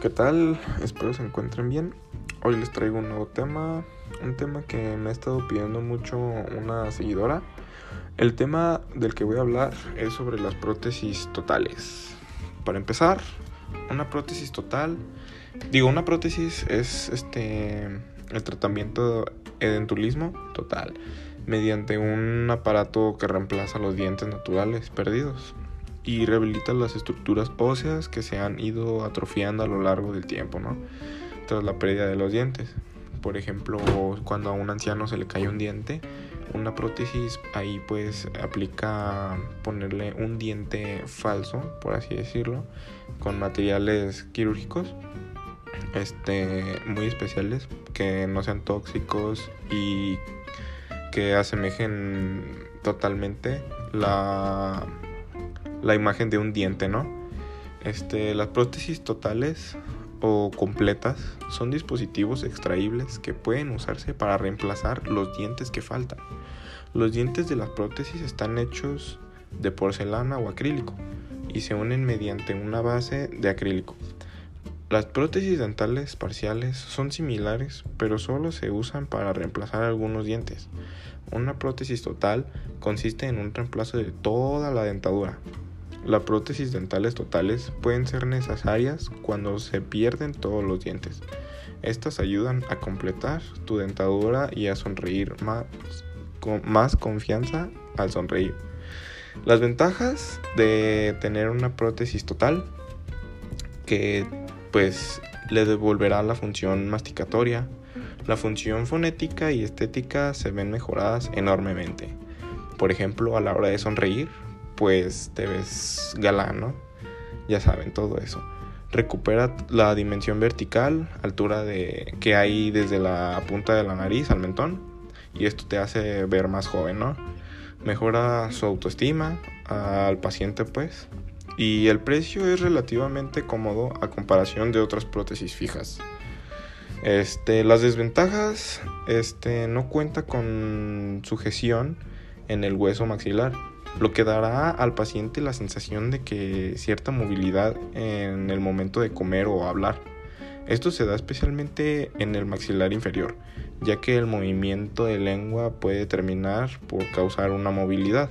¿qué tal? Espero se encuentren bien. Hoy les traigo un nuevo tema, un tema que me ha estado pidiendo mucho una seguidora. El tema del que voy a hablar es sobre las prótesis totales. Para empezar, una prótesis total, digo, una prótesis es este el tratamiento edentulismo total mediante un aparato que reemplaza los dientes naturales perdidos y rehabilita las estructuras óseas que se han ido atrofiando a lo largo del tiempo, ¿no? Tras la pérdida de los dientes. Por ejemplo, cuando a un anciano se le cae un diente, una prótesis ahí pues aplica ponerle un diente falso, por así decirlo, con materiales quirúrgicos este muy especiales que no sean tóxicos y que asemejen totalmente la la imagen de un diente, ¿no? Este, las prótesis totales o completas son dispositivos extraíbles que pueden usarse para reemplazar los dientes que faltan. Los dientes de las prótesis están hechos de porcelana o acrílico y se unen mediante una base de acrílico. Las prótesis dentales parciales son similares, pero solo se usan para reemplazar algunos dientes. Una prótesis total consiste en un reemplazo de toda la dentadura, las prótesis dentales totales pueden ser necesarias cuando se pierden todos los dientes. Estas ayudan a completar tu dentadura y a sonreír más con más confianza al sonreír. Las ventajas de tener una prótesis total que pues le devolverá la función masticatoria, la función fonética y estética se ven mejoradas enormemente. Por ejemplo, a la hora de sonreír, pues te ves galán, ¿no? Ya saben, todo eso. Recupera la dimensión vertical, altura de que hay desde la punta de la nariz al mentón, y esto te hace ver más joven, ¿no? Mejora su autoestima al paciente, pues. Y el precio es relativamente cómodo a comparación de otras prótesis fijas. Este, las desventajas, este, no cuenta con sujeción en el hueso maxilar lo que dará al paciente la sensación de que cierta movilidad en el momento de comer o hablar. Esto se da especialmente en el maxilar inferior, ya que el movimiento de lengua puede terminar por causar una movilidad.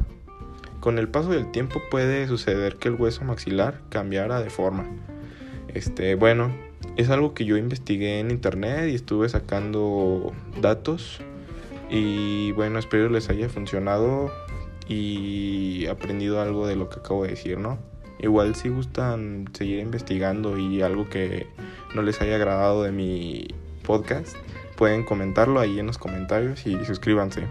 Con el paso del tiempo puede suceder que el hueso maxilar cambiara de forma. Este, bueno, es algo que yo investigué en internet y estuve sacando datos y bueno, espero les haya funcionado y aprendido algo de lo que acabo de decir, ¿no? Igual si gustan seguir investigando y algo que no les haya agradado de mi podcast, pueden comentarlo ahí en los comentarios y suscríbanse.